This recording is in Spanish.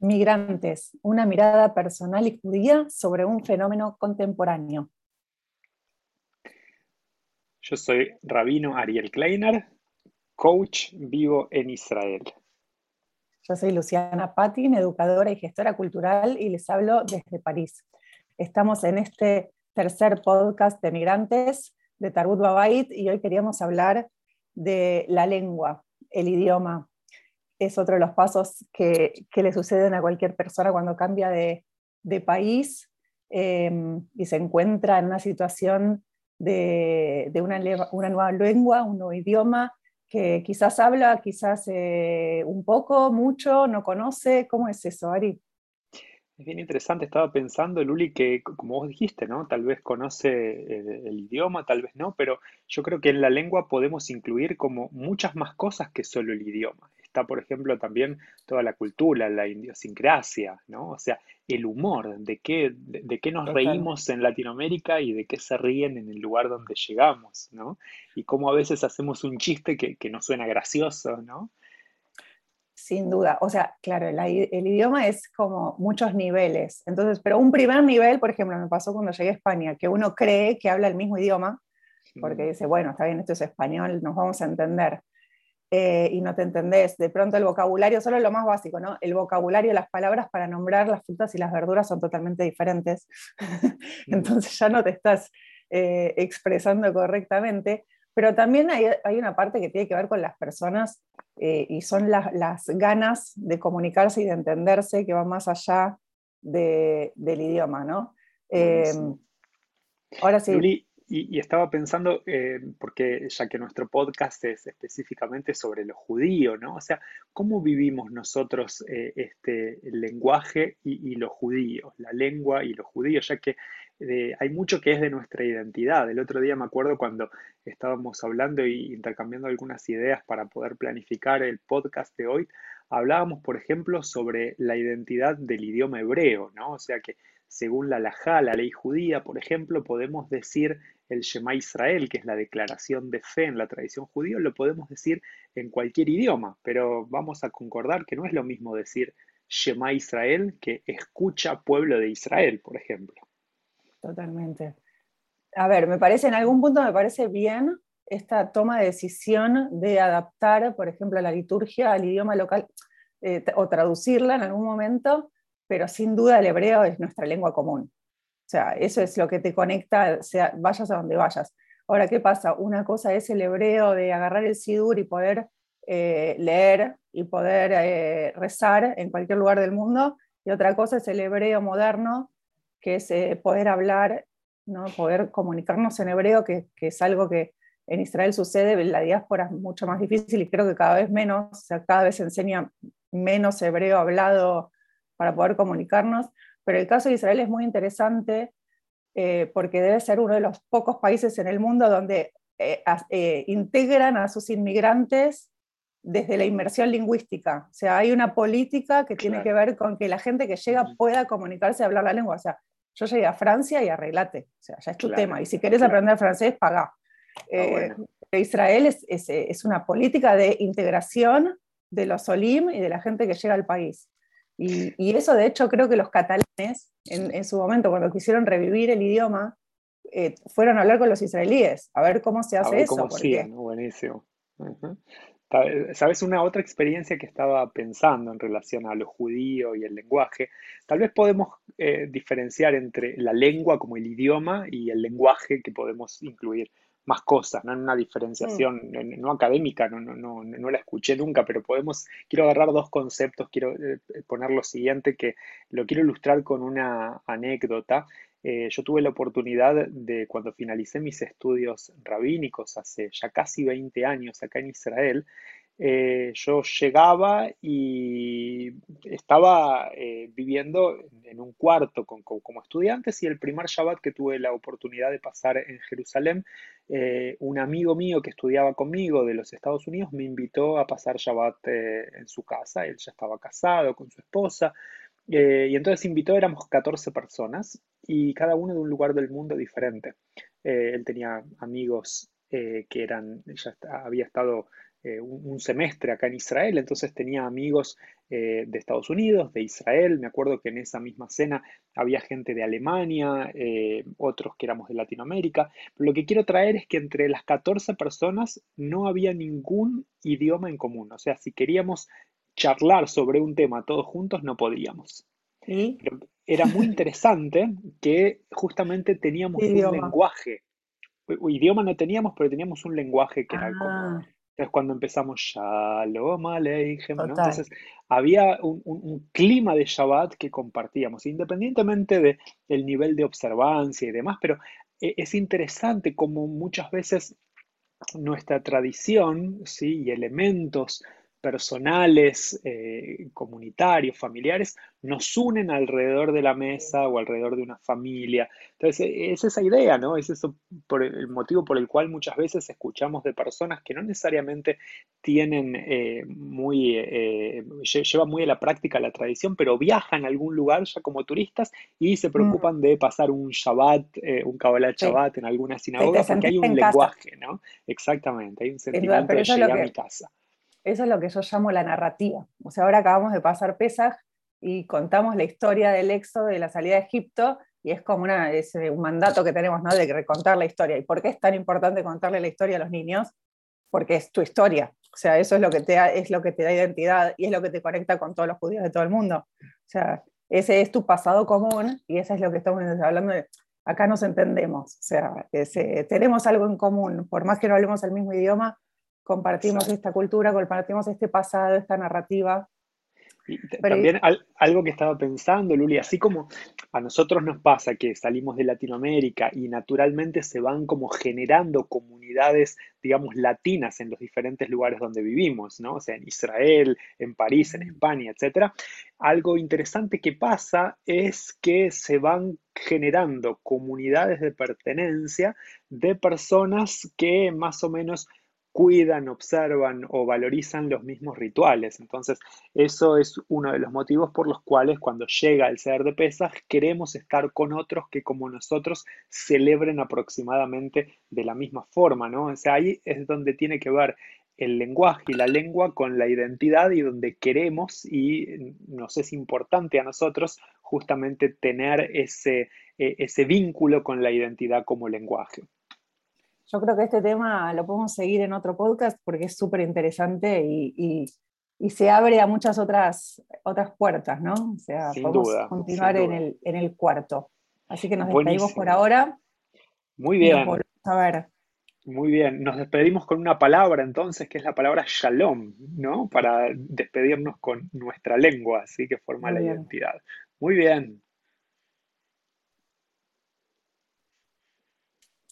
Migrantes, una mirada personal y judía sobre un fenómeno contemporáneo. Yo soy Rabino Ariel Kleiner, coach vivo en Israel. Yo soy Luciana Patin, educadora y gestora cultural, y les hablo desde París. Estamos en este tercer podcast de migrantes de Tarbut Babait y hoy queríamos hablar de la lengua, el idioma, es otro de los pasos que, le suceden a cualquier persona cuando cambia de, país em, y se encuentra en una situación de, una, nueva lengua, un nuevo idioma que quizás habla, quizás eh, un poco, mucho, no conoce. ¿Cómo es eso, Ari? Es bien interesante, estaba pensando, Luli, que como vos dijiste, ¿no? Tal vez conoce el, el, idioma, tal vez no, pero yo creo que en la lengua podemos incluir como muchas más cosas que solo el idioma está, por ejemplo, también toda la cultura, la idiosincrasia, ¿no? O sea, el humor, de qué, de, qué nos reímos en Latinoamérica y de qué se ríen en el lugar donde llegamos, ¿no? Y cómo a veces hacemos un chiste que, que nos suena gracioso, ¿no? Sin duda, o sea, claro, el, el, idioma es como muchos niveles. Entonces, pero un primer nivel, por ejemplo, me pasó cuando llegué a España, que uno cree que habla el mismo idioma, porque dice, bueno, está bien, esto es español, nos vamos a entender. Eh, y no te entendés. De pronto el vocabulario, solo lo más básico, ¿no? El vocabulario, las palabras para nombrar las frutas y las verduras son totalmente diferentes. Entonces ya no te estás eh, expresando correctamente. Pero también hay, hay, una parte que tiene que ver con las personas eh, y son las, las, ganas de comunicarse y de entenderse que va más allá de, del idioma, ¿no? ahora sí. Y, estaba pensando, eh, porque ya que nuestro podcast es específicamente sobre lo judío, ¿no? O sea, ¿cómo vivimos nosotros eh, este lenguaje y, lo judío, la lengua y lo judío, ya que eh, hay mucho que es de nuestra identidad. El otro día me acuerdo cuando estábamos hablando y intercambiando algunas ideas para poder planificar el podcast de hoy, hablábamos, por ejemplo, sobre la identidad del idioma hebreo, ¿no? O sea que según la Lajá, la ley judía, por ejemplo, podemos decir el Shema Israel, que es la declaración de fe en la tradición judía, lo podemos decir en cualquier idioma, pero vamos a concordar que no es lo mismo decir Shema Israel que escucha pueblo de Israel, por ejemplo. Totalmente. A ver, me parece, en algún punto me parece bien esta toma de decisión de adaptar, por ejemplo, la liturgia al idioma local eh, o traducirla en algún momento, pero sin duda el hebreo es nuestra lengua común. O sea, eso es lo que te conecta, sea, vayas a donde vayas. Ahora, ¿qué pasa? Una cosa es el hebreo de agarrar el sidur y poder eh, leer y poder eh, rezar en cualquier lugar del mundo, y otra cosa es el hebreo moderno, que es poder hablar, ¿no? poder comunicarnos en hebreo, que, es algo que en Israel sucede, la diáspora es mucho más difícil y creo que cada vez menos, o sea, cada vez se enseña menos hebreo hablado para poder comunicarnos, pero el caso de Israel es muy interesante eh, porque debe ser uno de los pocos países en el mundo donde eh, eh, integran a sus inmigrantes desde la inmersión lingüística. O sea, hay una política que tiene que ver con que la gente que llega pueda comunicarse y hablar la lengua. O sea, yo llegué a Francia y arreglate. O sea, ya es tu tema. Y si quieres aprender francés, Ah, Israel es, es, es, una política de integración de los Olim y de la gente que llega al país. Y, eso, de hecho, creo que los catalanes, en, su momento, cuando quisieron revivir el idioma, eh, fueron a hablar con los israelíes, a ver cómo se hace eso. Cómo buenísimo. Sabes, una otra experiencia que estaba pensando en relación a lo judío y el lenguaje, tal vez podemos eh, diferenciar entre la lengua como el idioma y el lenguaje que podemos incluir más cosas, ¿no? Una diferenciación mm. no académica, no, no, no, no, la escuché nunca, pero podemos, quiero agarrar dos conceptos, quiero eh, poner lo siguiente, que lo quiero ilustrar con una anécdota. Eh, yo tuve la oportunidad de, cuando finalicé mis estudios rabínicos hace ya casi 20 años acá en Israel, eh, yo llegaba y estaba eh, viviendo en un cuarto con, como estudiantes y el primer Shabbat que tuve la oportunidad de pasar en Jerusalén, eh, un amigo mío que estudiaba conmigo de los Estados Unidos me invitó a pasar Shabbat en su casa, él ya estaba casado con su esposa. y entonces invitó, éramos 14 personas y cada uno de un lugar del mundo diferente. él tenía amigos que eran, ya había estado eh, un, semestre acá en Israel, entonces tenía amigos eh, de Estados Unidos, de Israel, me acuerdo que en esa misma cena había gente de Alemania, eh, otros que éramos de Latinoamérica, pero lo que quiero traer es que entre las 14 personas no había ningún idioma en común, o sea, si queríamos charlar sobre un tema todos juntos, no podíamos. era muy interesante que justamente teníamos un lenguaje. Idioma no teníamos, pero teníamos un lenguaje que era como ah. Entonces, cuando empezamos Shalom Aleichem, ¿no? Entonces, había un, clima de Shabbat que compartíamos, independientemente del nivel de observancia y demás, pero e, es interesante como muchas veces nuestra tradición ¿sí? y elementos personales, eh, comunitarios, familiares, nos unen alrededor de la mesa o alrededor de una familia. Entonces, e, es esa idea, ¿no? Es eso por el motivo por el cual muchas veces escuchamos de personas que no necesariamente tienen eh, muy, eh, llevan muy a la práctica la tradición, pero viajan a algún lugar ya como turistas y se mm. preocupan de pasar un Shabbat, un Kabbalah Shabbat en alguna sinagoga, porque hay un lenguaje, ¿no? Exactamente, hay un sentimiento de llegar a mi casa. Eso es lo que yo llamo la narrativa. O sea, ahora acabamos de pasar Pesaj y contamos la historia del éxodo, de la salida de Egipto, y es como una, un mandato que tenemos ¿no? de recontar la historia. ¿Y por qué es tan importante contarle la historia a los niños? Porque es tu historia. O sea, eso es lo que te, es lo que te da identidad y es lo que te conecta con todos los judíos de todo el mundo. O sea, ese es tu pasado común y eso es lo que estamos hablando. Acá nos entendemos, o sea, tenemos algo en común, por más que no hablemos el mismo idioma, compartimos esta cultura, compartimos este pasado, esta narrativa. Y también algo que estaba pensando, Luli, así como a nosotros nos pasa que salimos de Latinoamérica y naturalmente se van como generando comunidades, digamos, latinas en los diferentes lugares donde vivimos, ¿no? O sea, en Israel, en París, en España, etc. Algo interesante que pasa es que se van generando comunidades de pertenencia de personas que más o menos cuidan, observan o valorizan los mismos rituales. Entonces, eso es uno de los motivos por los cuales cuando llega el ser de pesas queremos estar con otros que como nosotros celebren aproximadamente de la misma forma, ¿no? O sea, ahí es donde tiene que ver el lenguaje y la lengua con la identidad y donde queremos y nos es importante a nosotros justamente tener ese, e, ese vínculo con la identidad como lenguaje. Yo creo que este tema lo podemos seguir en otro podcast porque es súper interesante y, se abre a muchas otras, otras puertas, ¿no? O sea, podemos continuar en el, en el, cuarto. Así que nos despedimos por ahora. Muy bien. a ver. Muy bien, nos despedimos con una palabra entonces, que es la palabra shalom, ¿no? Para despedirnos con nuestra lengua, así que forma la identidad. Muy bien.